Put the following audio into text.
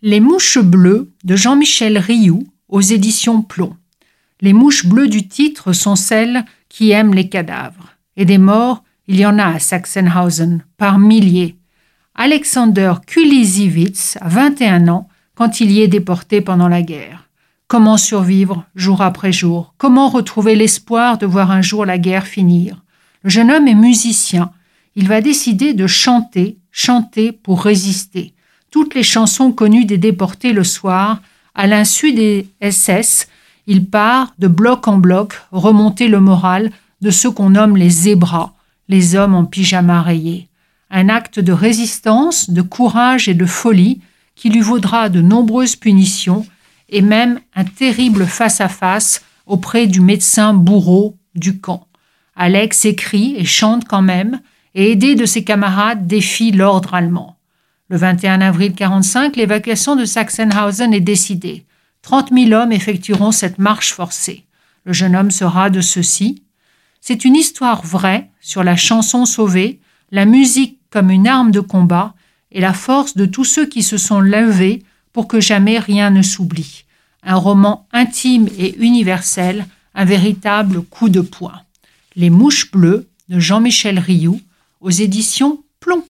Les mouches bleues de Jean-Michel Rioux aux éditions Plomb. Les mouches bleues du titre sont celles qui aiment les cadavres. Et des morts, il y en a à Sachsenhausen, par milliers. Alexander Kulisiewicz a 21 ans quand il y est déporté pendant la guerre. Comment survivre jour après jour? Comment retrouver l'espoir de voir un jour la guerre finir? Le jeune homme est musicien. Il va décider de chanter, chanter pour résister toutes les chansons connues des déportés le soir, à l'insu des SS, il part de bloc en bloc remonter le moral de ceux qu'on nomme les zébras, les hommes en pyjama rayé. Un acte de résistance, de courage et de folie qui lui vaudra de nombreuses punitions et même un terrible face-à-face auprès du médecin bourreau du camp. Alex écrit et chante quand même, et aidé de ses camarades défie l'ordre allemand. Le 21 avril 1945, l'évacuation de Sachsenhausen est décidée. 30 000 hommes effectueront cette marche forcée. Le jeune homme sera de ceux-ci. C'est une histoire vraie sur la chanson sauvée, la musique comme une arme de combat et la force de tous ceux qui se sont levés pour que jamais rien ne s'oublie. Un roman intime et universel, un véritable coup de poing. Les mouches bleues de Jean-Michel Rioux aux éditions